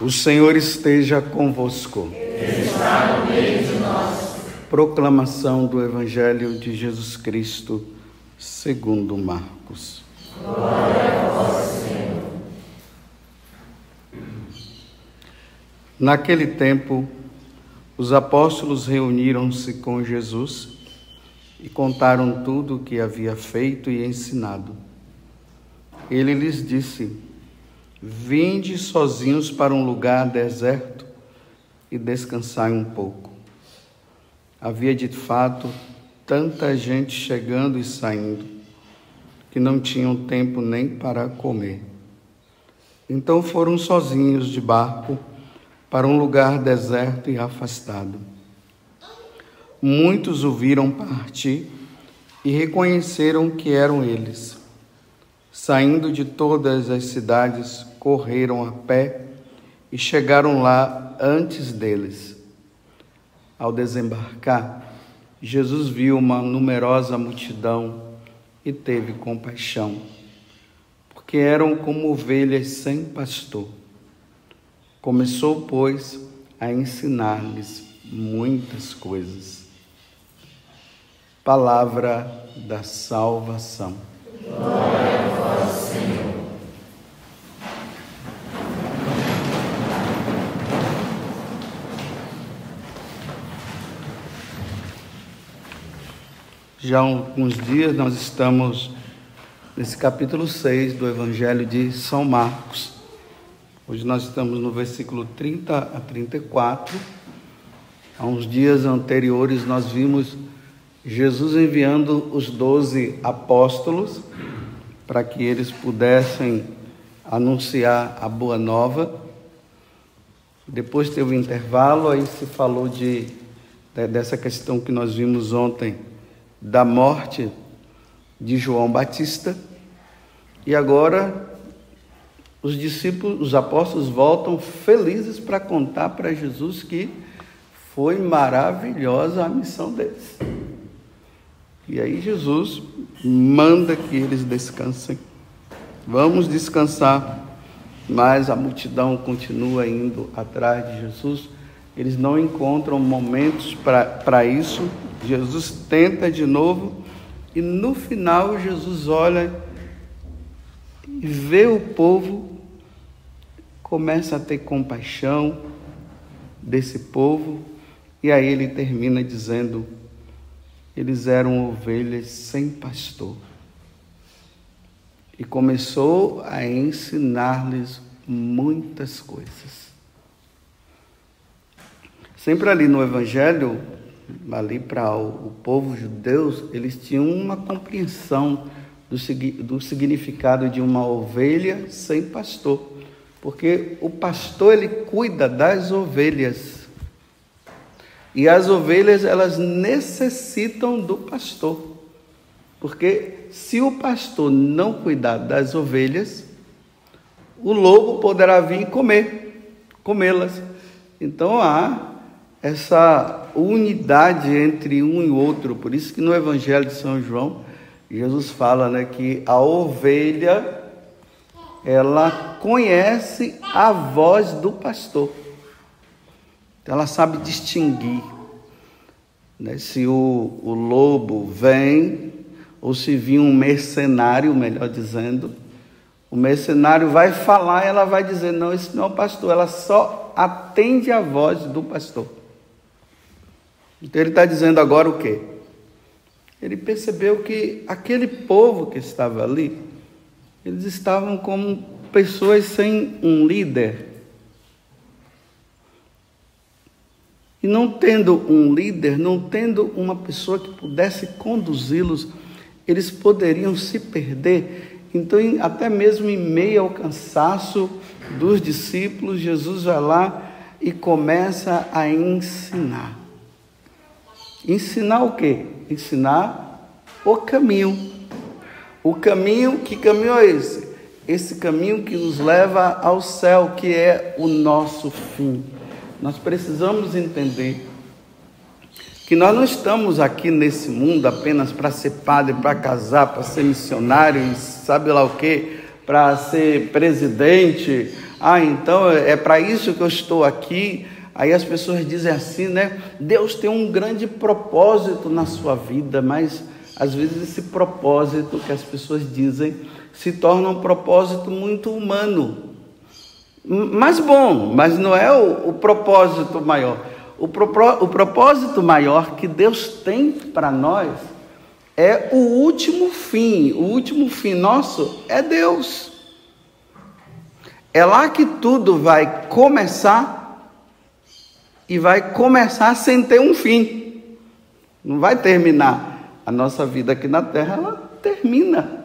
O Senhor esteja convosco. está no meio de nós. Proclamação do Evangelho de Jesus Cristo, segundo Marcos. Glória a vós, Senhor. Naquele tempo, os apóstolos reuniram-se com Jesus e contaram tudo o que havia feito e ensinado. Ele lhes disse: Vinde sozinhos para um lugar deserto e descansai um pouco. Havia de fato tanta gente chegando e saindo que não tinham tempo nem para comer. Então foram sozinhos de barco para um lugar deserto e afastado. Muitos o viram partir e reconheceram que eram eles. Saindo de todas as cidades, correram a pé e chegaram lá antes deles. Ao desembarcar, Jesus viu uma numerosa multidão e teve compaixão, porque eram como ovelhas sem pastor. Começou, pois, a ensinar-lhes muitas coisas. Palavra da salvação. Já há alguns dias nós estamos nesse capítulo 6 do Evangelho de São Marcos. Hoje nós estamos no versículo 30 a 34. Há uns dias anteriores nós vimos Jesus enviando os doze apóstolos para que eles pudessem anunciar a boa nova. Depois teve um intervalo, aí se falou de, dessa questão que nós vimos ontem, da morte de João Batista. E agora os discípulos, os apóstolos voltam felizes para contar para Jesus que foi maravilhosa a missão deles. E aí Jesus manda que eles descansem. Vamos descansar. Mas a multidão continua indo atrás de Jesus. Eles não encontram momentos para isso. Jesus tenta de novo. E no final, Jesus olha e vê o povo, começa a ter compaixão desse povo. E aí ele termina dizendo: eles eram ovelhas sem pastor. E começou a ensinar-lhes muitas coisas. Sempre ali no Evangelho, ali para o, povo judeu, eles tinham uma compreensão do, do significado de uma ovelha sem pastor. Porque o pastor ele cuida das ovelhas. E as ovelhas, elas necessitam do pastor. Porque se o pastor não cuidar das ovelhas, o lobo poderá vir comer, comê-las. Então há essa unidade entre um e outro. Por isso que no Evangelho de São João, Jesus fala né, que a ovelha ela conhece a voz do pastor. Ela sabe distinguir né? se o, o lobo vem ou se vir um mercenário, melhor dizendo. O mercenário vai falar, ela vai dizer: não, esse não é o pastor. Ela só atende a voz do pastor. Então ele está dizendo agora o quê? Ele percebeu que aquele povo que estava ali, eles estavam como pessoas sem um líder. E não tendo um líder, não tendo uma pessoa que pudesse conduzi-los, eles poderiam se perder. Então, até mesmo em meio ao cansaço dos discípulos, Jesus vai lá e começa a ensinar. Ensinar o quê? Ensinar o caminho. O caminho, que caminho é esse? Esse caminho que nos leva ao céu, que é o nosso fim. Nós precisamos entender que nós não estamos aqui nesse mundo apenas para ser padre, para casar, para ser missionário sabe lá o que, para ser presidente. Ah, então é para isso que eu estou aqui. Aí as pessoas dizem assim, né? Deus tem um grande propósito na sua vida, mas às vezes esse propósito que as pessoas dizem se torna um propósito muito humano. Mas bom, mas não é o, o propósito maior. O, o propósito maior que Deus tem para nós é o último fim. O último fim nosso é Deus. É lá que tudo vai começar e vai começar sem ter um fim. Não vai terminar. A nossa vida aqui na terra, ela termina.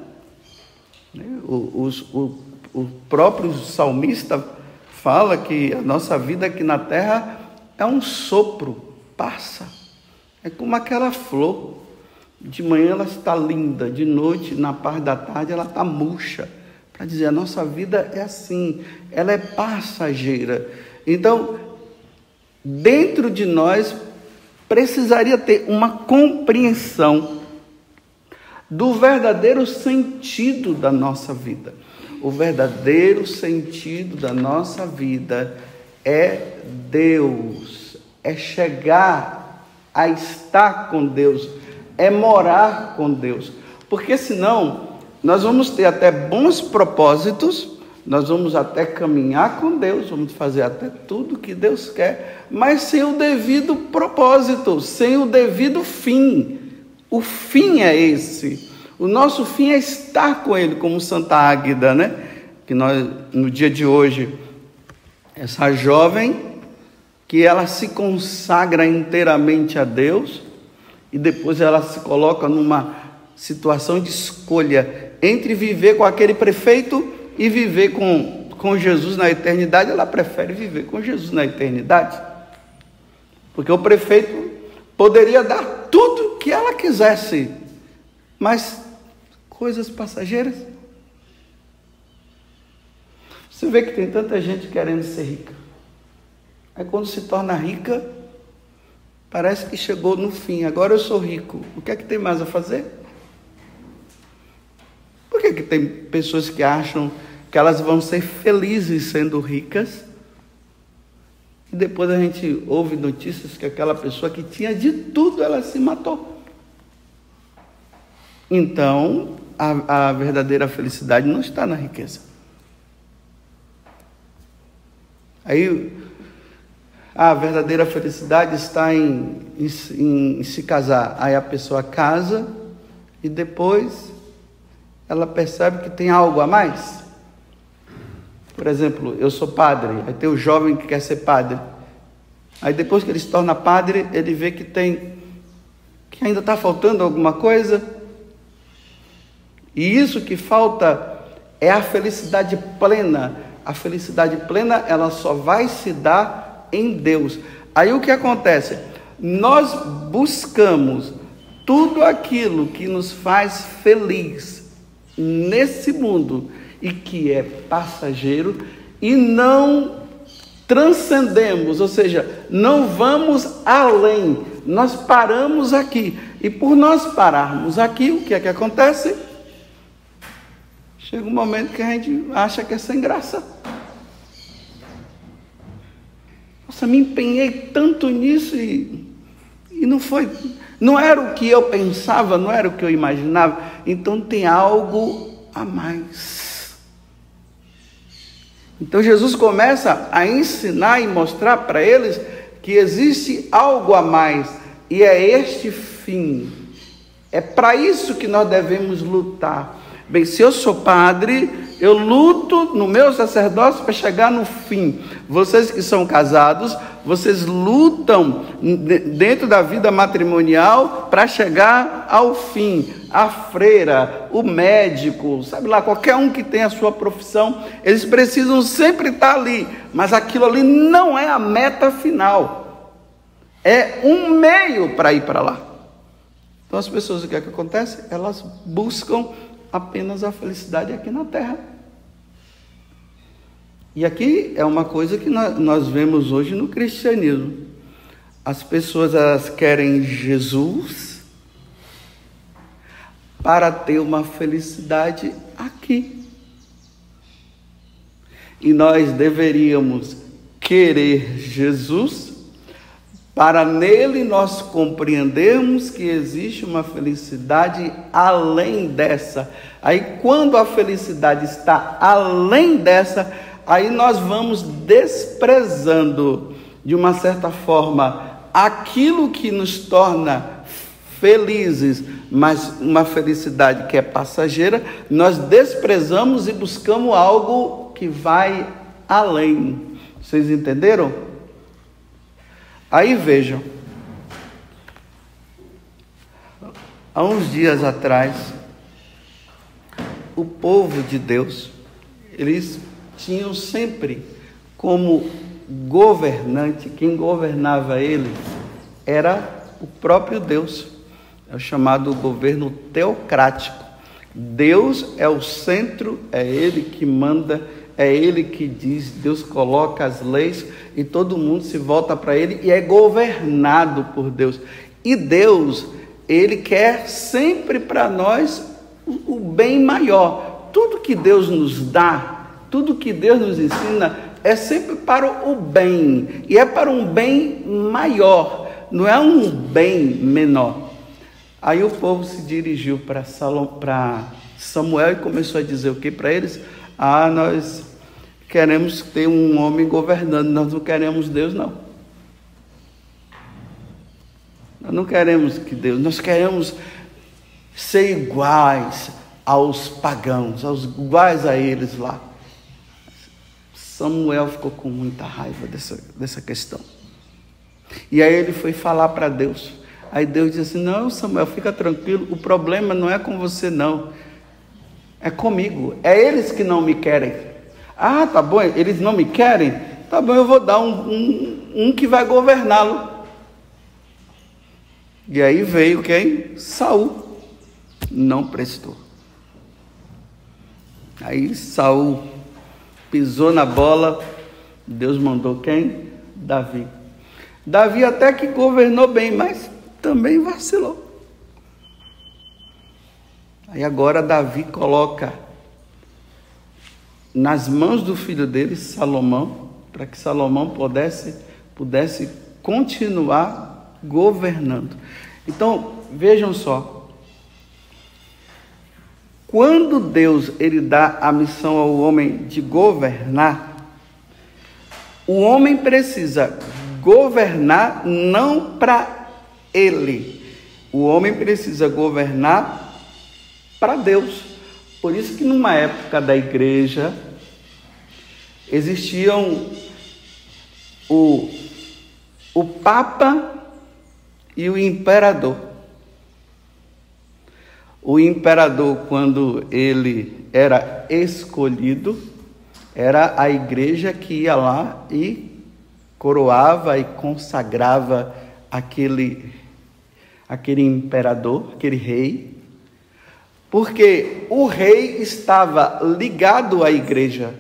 O, o, o, o próprio salmista fala que a nossa vida aqui na terra é um sopro, passa. É como aquela flor. De manhã ela está linda, de noite, na parte da tarde, ela está murcha. Para dizer, a nossa vida é assim, ela é passageira. Então, dentro de nós precisaria ter uma compreensão do verdadeiro sentido da nossa vida. O verdadeiro sentido da nossa vida é Deus, é chegar a estar com Deus, é morar com Deus. Porque senão nós vamos ter até bons propósitos, nós vamos até caminhar com Deus, vamos fazer até tudo que Deus quer, mas sem o devido propósito, sem o devido fim. O fim é esse. O nosso fim é estar com Ele, como Santa Águida, né? Que nós, no dia de hoje, essa jovem, que ela se consagra inteiramente a Deus, e depois ela se coloca numa situação de escolha entre viver com aquele prefeito e viver com, com Jesus na eternidade, ela prefere viver com Jesus na eternidade. Porque o prefeito poderia dar tudo que ela quisesse, mas coisas passageiras. Você vê que tem tanta gente querendo ser rica. Aí quando se torna rica, parece que chegou no fim. Agora eu sou rico. O que é que tem mais a fazer? Por que, que tem pessoas que acham que elas vão ser felizes sendo ricas. E depois a gente ouve notícias que aquela pessoa que tinha de tudo, ela se matou. Então, a, a verdadeira felicidade não está na riqueza. Aí, a verdadeira felicidade está em, em, em se casar. Aí a pessoa casa e depois ela percebe que tem algo a mais. Por exemplo, eu sou padre, aí tem o jovem que quer ser padre. Aí depois que ele se torna padre, ele vê que tem que ainda está faltando alguma coisa. E isso que falta é a felicidade plena. A felicidade plena, ela só vai se dar em Deus. Aí o que acontece? Nós buscamos tudo aquilo que nos faz feliz nesse mundo e que é passageiro, e não transcendemos, ou seja, não vamos além, nós paramos aqui. E por nós pararmos aqui, o que é que acontece? Chega um momento que a gente acha que é sem graça. Nossa, me empenhei tanto nisso e, e não foi, não era o que eu pensava, não era o que eu imaginava. Então tem algo a mais. Então Jesus começa a ensinar e mostrar para eles que existe algo a mais e é este fim. É para isso que nós devemos lutar. Bem, se eu sou padre, eu luto no meu sacerdócio para chegar no fim. Vocês que são casados, vocês lutam dentro da vida matrimonial para chegar ao fim. A freira, o médico, sabe lá, qualquer um que tem a sua profissão, eles precisam sempre estar ali, mas aquilo ali não é a meta final. É um meio para ir para lá. Então as pessoas, o que é que acontece? Elas buscam apenas a felicidade aqui na terra. E aqui é uma coisa que nós vemos hoje no cristianismo. As pessoas elas querem Jesus para ter uma felicidade aqui. E nós deveríamos querer Jesus para nele nós compreendermos que existe uma felicidade além dessa. Aí, quando a felicidade está além dessa, aí nós vamos desprezando, de uma certa forma, aquilo que nos torna felizes, mas uma felicidade que é passageira, nós desprezamos e buscamos algo que vai além. Vocês entenderam? Aí vejam, há uns dias atrás, o povo de Deus, eles tinham sempre como governante, quem governava eles era o próprio Deus, é o chamado governo teocrático. Deus é o centro, é Ele que manda é Ele que diz, Deus coloca as leis e todo mundo se volta para Ele e é governado por Deus. E Deus, Ele quer sempre para nós o bem maior. Tudo que Deus nos dá, tudo que Deus nos ensina, é sempre para o bem, e é para um bem maior, não é um bem menor. Aí o povo se dirigiu para Samuel e começou a dizer o que para eles? Ah, nós queremos ter um homem governando, nós não queremos Deus, não. Nós não queremos que Deus, nós queremos ser iguais aos pagãos, aos iguais a eles lá. Samuel ficou com muita raiva dessa, dessa questão. E aí ele foi falar para Deus. Aí Deus disse assim: Não, Samuel, fica tranquilo, o problema não é com você, não. É comigo. É eles que não me querem. Ah, tá bom, eles não me querem? Tá bom, eu vou dar um, um, um que vai governá-lo. E aí veio quem? Saul. Não prestou. Aí Saul pisou na bola, Deus mandou quem? Davi. Davi até que governou bem, mas também vacilou. Aí agora Davi coloca nas mãos do filho dele, Salomão, para que Salomão pudesse, pudesse continuar governando. Então, vejam só. Quando Deus ele dá a missão ao homem de governar, o homem precisa governar não para ele. O homem precisa governar para Deus. Por isso que numa época da igreja existiam o, o Papa e o Imperador. O imperador, quando ele era escolhido, era a igreja que ia lá e coroava e consagrava aquele, aquele imperador, aquele rei, porque o rei estava ligado à igreja.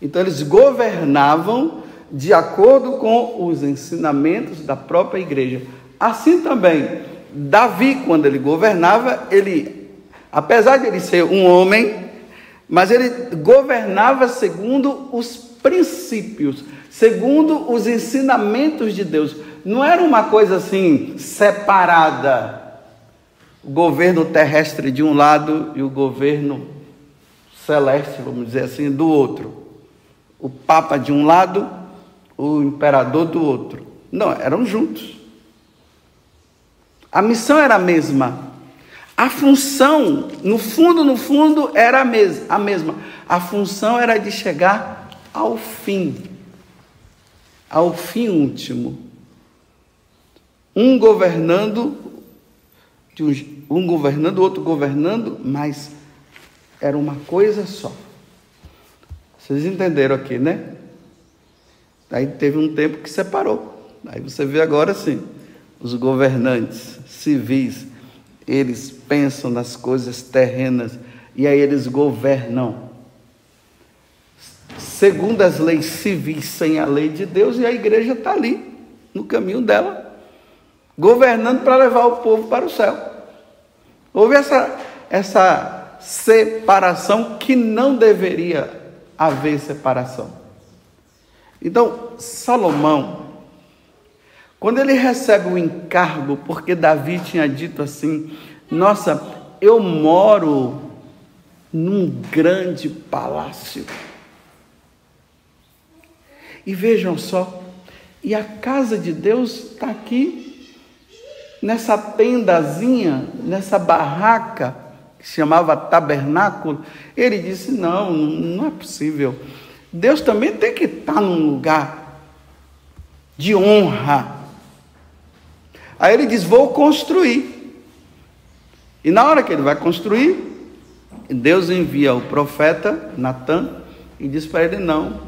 Então eles governavam de acordo com os ensinamentos da própria igreja. Assim também, Davi, quando ele governava, ele, apesar de ele ser um homem, mas ele governava segundo os princípios, segundo os ensinamentos de Deus. Não era uma coisa assim separada o governo terrestre de um lado e o governo celeste, vamos dizer assim, do outro. O Papa de um lado, o imperador do outro. Não, eram juntos. A missão era a mesma. A função, no fundo, no fundo, era a, a mesma. A função era de chegar ao fim, ao fim último. Um governando de um, governando, o outro governando, mas era uma coisa só. Vocês entenderam aqui, né? Aí teve um tempo que separou. Aí você vê agora sim, os governantes civis, eles pensam nas coisas terrenas e aí eles governam segundo as leis civis, sem a lei de Deus, e a igreja está ali, no caminho dela, governando para levar o povo para o céu. Houve essa, essa separação que não deveria haver separação. Então, Salomão, quando ele recebe o encargo, porque Davi tinha dito assim: Nossa, eu moro num grande palácio. E vejam só, e a casa de Deus está aqui, nessa tendazinha, nessa barraca, que chamava tabernáculo. Ele disse: Não, não é possível. Deus também tem que estar num lugar de honra. Aí ele diz: Vou construir. E na hora que ele vai construir, Deus envia o profeta Natan e diz para ele: Não,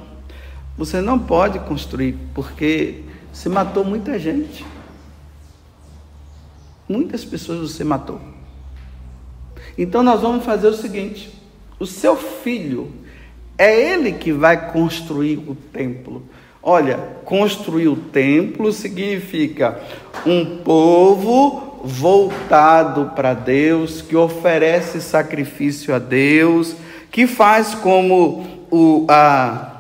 você não pode construir, porque se matou muita gente. Muitas pessoas você matou. Então nós vamos fazer o seguinte: o seu filho, é ele que vai construir o templo. Olha, construir o templo significa um povo voltado para Deus, que oferece sacrifício a Deus, que faz como o, a,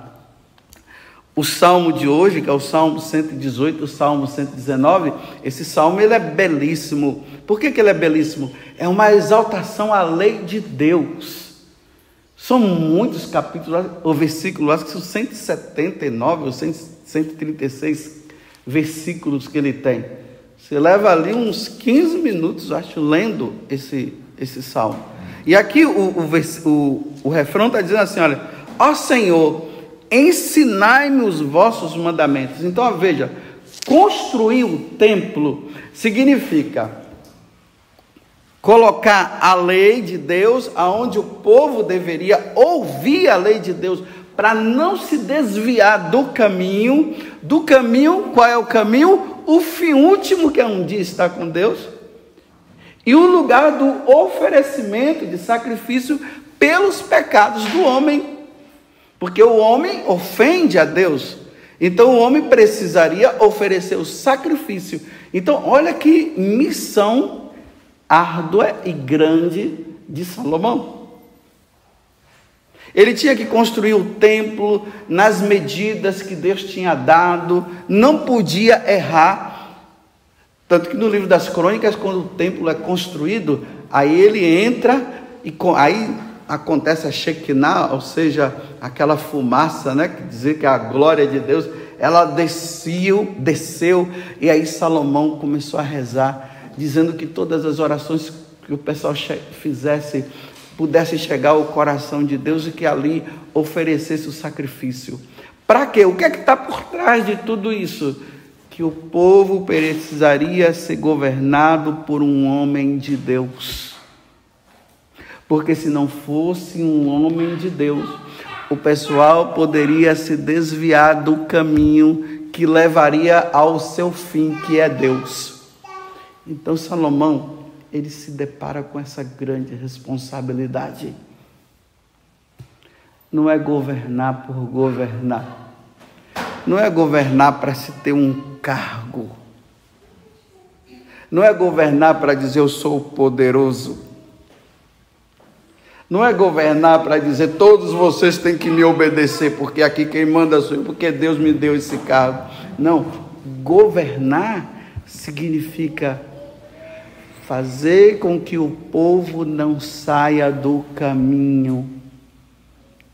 o salmo de hoje, que é o salmo 118, o salmo 119, esse salmo ele é belíssimo. Por que, que ele é belíssimo? É uma exaltação à lei de Deus. São muitos capítulos, ou versículos, acho que são 179 ou 136 versículos que ele tem. Você leva ali uns 15 minutos, acho, lendo esse, esse salmo. E aqui o, o, o, o refrão está dizendo assim: olha, ó Senhor, ensinai-me os vossos mandamentos. Então, veja, construir o templo significa colocar a lei de Deus aonde o povo deveria ouvir a lei de Deus para não se desviar do caminho, do caminho, qual é o caminho? O fim último que é um dia estar com Deus. E o lugar do oferecimento de sacrifício pelos pecados do homem. Porque o homem ofende a Deus. Então o homem precisaria oferecer o sacrifício. Então, olha que missão árdua e grande de Salomão. Ele tinha que construir o templo nas medidas que Deus tinha dado, não podia errar. Tanto que no livro das crônicas, quando o templo é construído, aí ele entra e aí acontece a Shekinah, ou seja, aquela fumaça, né, que dizer que é a glória de Deus, ela desceu, desceu, e aí Salomão começou a rezar dizendo que todas as orações que o pessoal fizesse pudesse chegar ao coração de Deus e que ali oferecesse o sacrifício. Para quê? O que é que está por trás de tudo isso? Que o povo precisaria ser governado por um homem de Deus. Porque se não fosse um homem de Deus, o pessoal poderia se desviar do caminho que levaria ao seu fim, que é Deus. Então Salomão, ele se depara com essa grande responsabilidade. Não é governar por governar. Não é governar para se ter um cargo. Não é governar para dizer eu sou poderoso. Não é governar para dizer todos vocês têm que me obedecer, porque aqui quem manda sou eu, porque Deus me deu esse cargo. Não, governar significa fazer com que o povo não saia do caminho,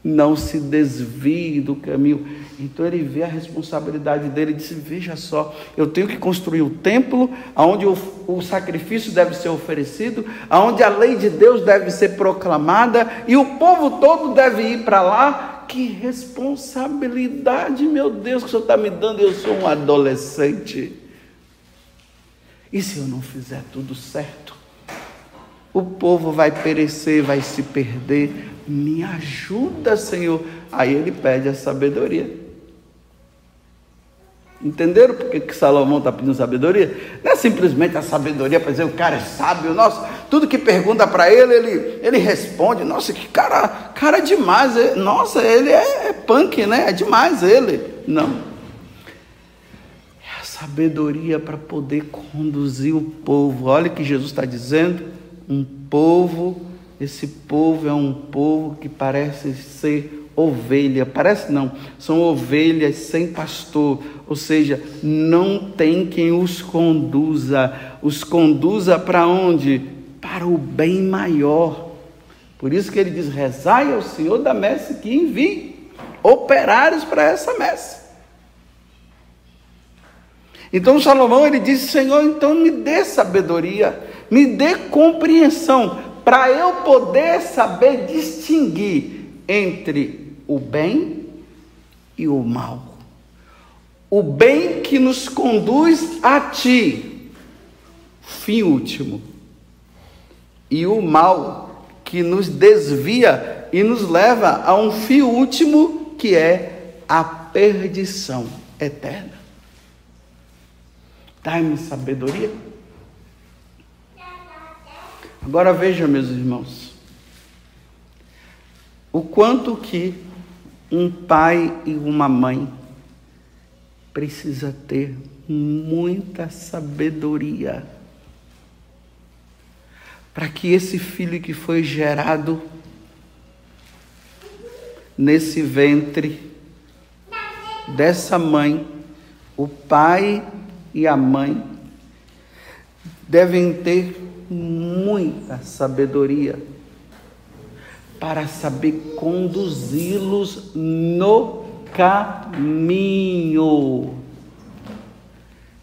não se desvie do caminho. Então ele vê a responsabilidade dele e disse: Veja só, eu tenho que construir o templo, onde o, o sacrifício deve ser oferecido, onde a lei de Deus deve ser proclamada e o povo todo deve ir para lá. Que responsabilidade, meu Deus, que o Senhor está me dando. Eu sou um adolescente. E se eu não fizer tudo certo? O povo vai perecer, vai se perder. Me ajuda, Senhor. Aí ele pede a sabedoria. Entenderam por que Salomão está pedindo sabedoria? Não é simplesmente a sabedoria para dizer o cara é sábio, nossa, tudo que pergunta para ele, ele, ele responde, nossa, que cara, cara demais, nossa, ele é, é punk, né? É demais ele. Não sabedoria para poder conduzir o povo. Olha o que Jesus está dizendo: um povo esse povo é um povo que parece ser ovelha, parece não, são ovelhas sem pastor, ou seja, não tem quem os conduza, os conduza para onde? Para o bem maior. Por isso que ele diz: rezai ao Senhor da messe que envie operários para essa messe. Então Salomão ele disse: Senhor, então me dê sabedoria, me dê compreensão, para eu poder saber distinguir entre o bem e o mal. O bem que nos conduz a ti, fim último, e o mal que nos desvia e nos leva a um fim último que é a perdição eterna. Dai-me sabedoria. Agora veja, meus irmãos, o quanto que um pai e uma mãe precisa ter muita sabedoria para que esse filho que foi gerado nesse ventre dessa mãe, o pai e a mãe devem ter muita sabedoria para saber conduzi-los no caminho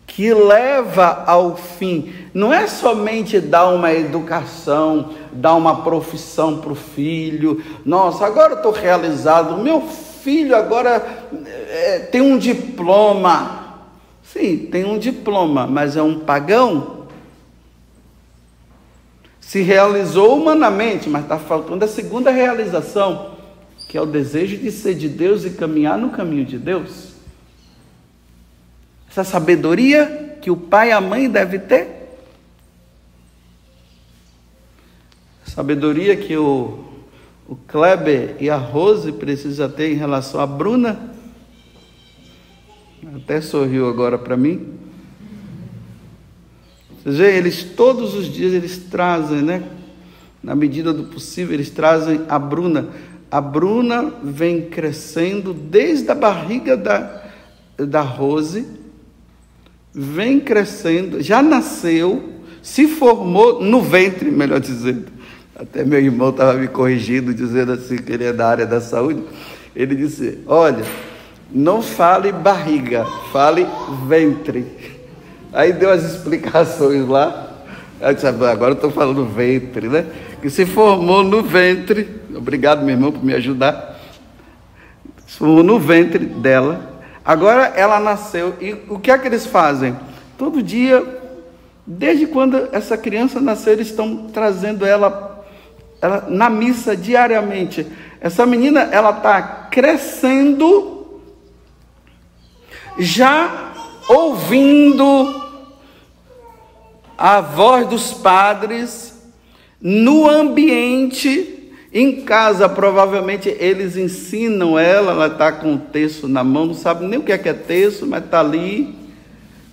que leva ao fim. Não é somente dar uma educação, dar uma profissão para o filho. Nossa, agora estou realizado. Meu filho agora é, tem um diploma. Sim, tem um diploma, mas é um pagão se realizou humanamente, mas está faltando a segunda realização, que é o desejo de ser de Deus e caminhar no caminho de Deus. Essa sabedoria que o pai e a mãe devem ter. Sabedoria que o, o Kleber e a Rose precisam ter em relação a Bruna. Até sorriu agora para mim. Vocês veem, eles todos os dias eles trazem, né? Na medida do possível, eles trazem a Bruna. A Bruna vem crescendo desde a barriga da, da Rose, vem crescendo, já nasceu, se formou no ventre, melhor dizendo. Até meu irmão estava me corrigindo, dizendo assim que ele é da área da saúde. Ele disse: Olha, não fale barriga, fale ventre. Aí deu as explicações lá. Disse, agora eu estou falando ventre, né? Que se formou no ventre. Obrigado, meu irmão, por me ajudar. Se formou no ventre dela. Agora ela nasceu. E o que é que eles fazem? Todo dia, desde quando essa criança nasceu, eles estão trazendo ela, ela na missa diariamente. Essa menina, ela está crescendo, já ouvindo a voz dos padres no ambiente, em casa, provavelmente eles ensinam ela, ela está com o texto na mão, não sabe nem o que é, que é texto, mas está ali.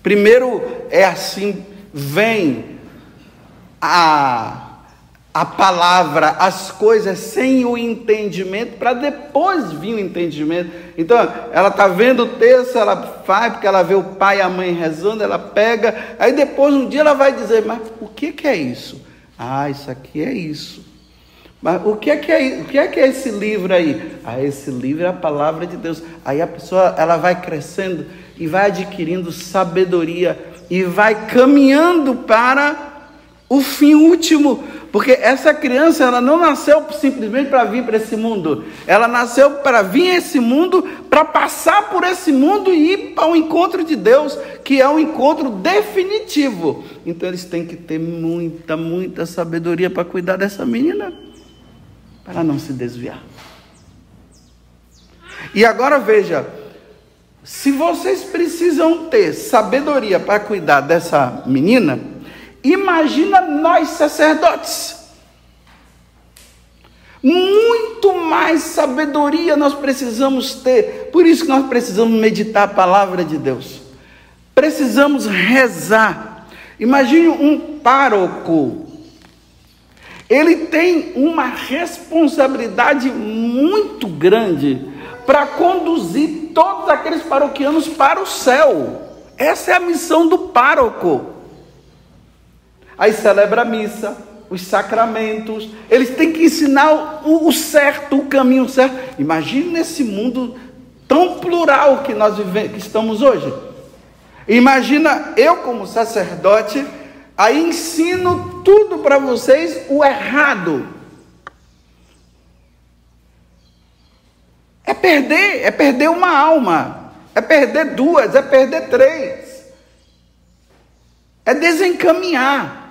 Primeiro é assim: vem a a palavra, as coisas sem o entendimento, para depois vir o entendimento. Então, ela está vendo o texto, ela faz, porque ela vê o pai e a mãe rezando, ela pega, aí depois um dia ela vai dizer, mas o que, que é isso? Ah, isso aqui é isso. Mas o que é que é, o que é que é esse livro aí? Ah, esse livro é a palavra de Deus. Aí a pessoa ela vai crescendo e vai adquirindo sabedoria e vai caminhando para o fim último, porque essa criança ela não nasceu simplesmente para vir para esse mundo, ela nasceu para vir a esse mundo, para passar por esse mundo e ir para o encontro de Deus, que é um encontro definitivo. Então eles têm que ter muita, muita sabedoria para cuidar dessa menina, para não se desviar. E agora veja, se vocês precisam ter sabedoria para cuidar dessa menina, Imagina nós sacerdotes. Muito mais sabedoria nós precisamos ter. Por isso que nós precisamos meditar a palavra de Deus. Precisamos rezar. Imagine um pároco ele tem uma responsabilidade muito grande para conduzir todos aqueles paroquianos para o céu. Essa é a missão do pároco. Aí celebra a missa, os sacramentos, eles têm que ensinar o, certo, o caminho certo. Imagine nesse mundo tão plural que nós que estamos hoje. Imagina eu como sacerdote, aí ensino tudo para vocês o errado. É perder, é perder uma alma, é perder duas, é perder três, é desencaminhar.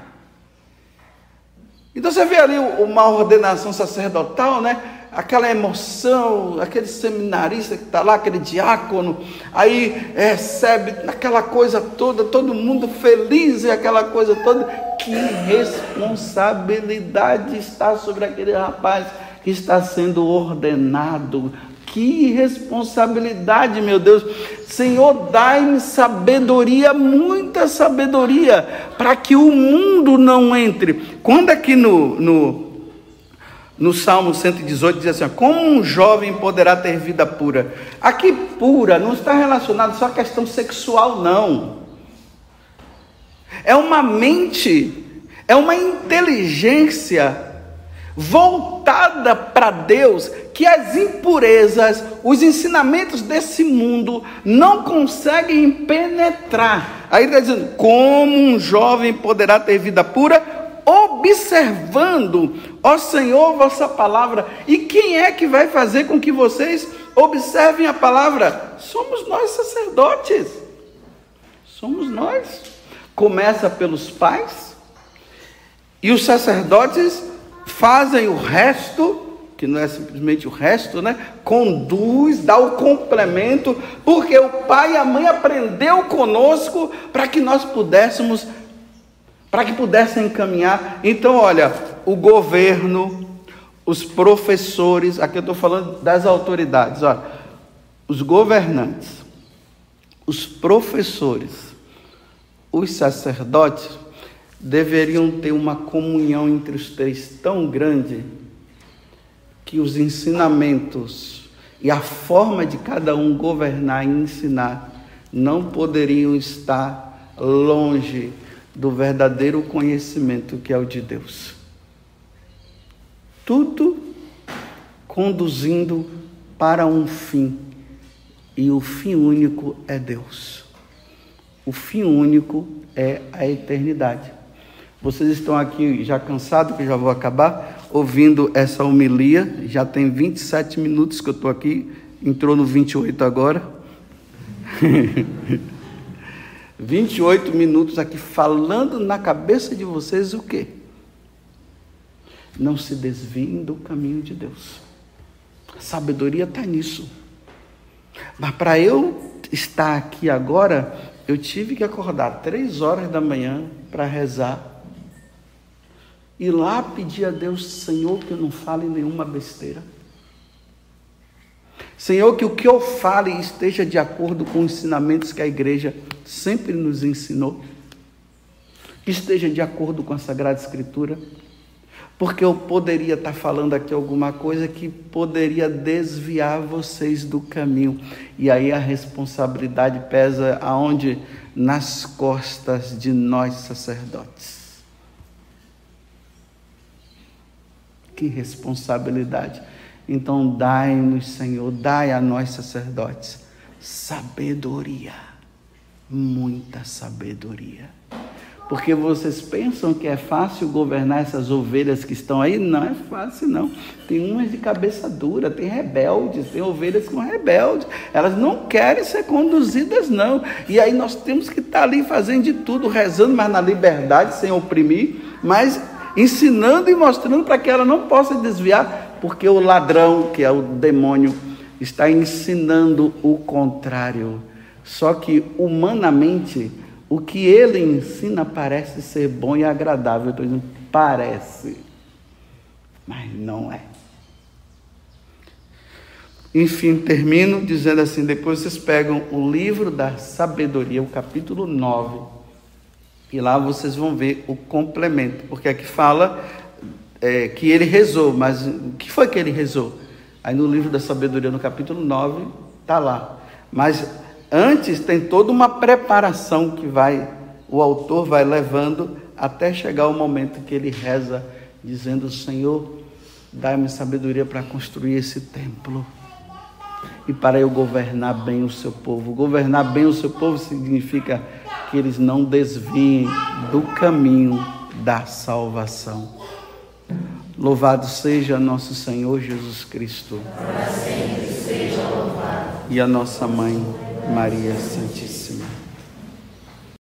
Então você vê ali uma ordenação sacerdotal, né? Aquela emoção, aquele seminarista que está lá, aquele diácono, aí recebe aquela coisa toda, todo mundo feliz e aquela coisa toda. Que responsabilidade está sobre aquele rapaz que está sendo ordenado que responsabilidade, meu Deus. Senhor, dai-me sabedoria, muita sabedoria, para que o mundo não entre. Quando aqui no, no, no Salmo 118 diz assim: Como um jovem poderá ter vida pura? Aqui, pura, não está relacionado só à questão sexual, não. É uma mente, é uma inteligência voltada para Deus, que as impurezas, os ensinamentos desse mundo não conseguem penetrar. Aí está dizendo: como um jovem poderá ter vida pura? Observando, ó Senhor, vossa palavra. E quem é que vai fazer com que vocês observem a palavra? Somos nós, sacerdotes. Somos nós. Começa pelos pais, e os sacerdotes fazem o resto, que não é simplesmente o resto, né? Conduz, dá o complemento, porque o pai e a mãe aprendeu conosco para que nós pudéssemos, para que pudessem encaminhar. Então, olha, o governo, os professores, aqui eu estou falando das autoridades, olha, os governantes, os professores, os sacerdotes, deveriam ter uma comunhão entre os três tão grande que os ensinamentos e a forma de cada um governar e ensinar não poderiam estar longe do verdadeiro conhecimento que é o de Deus. Tudo conduzindo para um fim, e o fim único é Deus. O fim único é a eternidade. Vocês estão aqui já cansados, que já vou acabar, ouvindo essa homilia. Já tem 27 minutos que eu estou aqui, entrou no 28 agora. 28 minutos aqui falando na cabeça de vocês o quê? Não se desviem do caminho de Deus. A sabedoria está nisso. Mas para eu estar aqui agora, eu tive que acordar três horas da manhã para rezar e lá pedir a Deus, Senhor, que eu não fale nenhuma besteira. Senhor, que o que eu fale esteja de acordo com os ensinamentos que a igreja sempre nos ensinou. Que esteja de acordo com a Sagrada Escritura. Porque eu poderia estar falando aqui alguma coisa que poderia desviar vocês do caminho. E aí a responsabilidade pesa aonde? Nas costas de nós sacerdotes. Que responsabilidade. Então, dai-nos, Senhor, dai a nós sacerdotes sabedoria, muita sabedoria. Porque vocês pensam que é fácil governar essas ovelhas que estão aí? Não é fácil, não. Tem umas de cabeça dura, tem rebeldes, tem ovelhas com rebeldes. Elas não querem ser conduzidas, não. E aí nós temos que estar ali fazendo de tudo, rezando, mas na liberdade, sem oprimir, mas ensinando e mostrando para que ela não possa desviar, porque o ladrão, que é o demônio, está ensinando o contrário. Só que humanamente, o que ele ensina parece ser bom e agradável. Eu estou dizendo, parece, mas não é. Enfim, termino dizendo assim: depois vocês pegam o livro da sabedoria, o capítulo 9 e lá vocês vão ver o complemento, porque aqui fala é, que ele rezou, mas o que foi que ele rezou? Aí no livro da sabedoria, no capítulo 9, está lá. Mas antes tem toda uma preparação que vai, o autor vai levando até chegar o momento que ele reza, dizendo: Senhor, dai-me sabedoria para construir esse templo e para eu governar bem o seu povo. Governar bem o seu povo significa que eles não desviem do caminho da salvação. Louvado seja nosso Senhor Jesus Cristo. Para sempre seja louvado. E a nossa mãe, Maria Santíssima.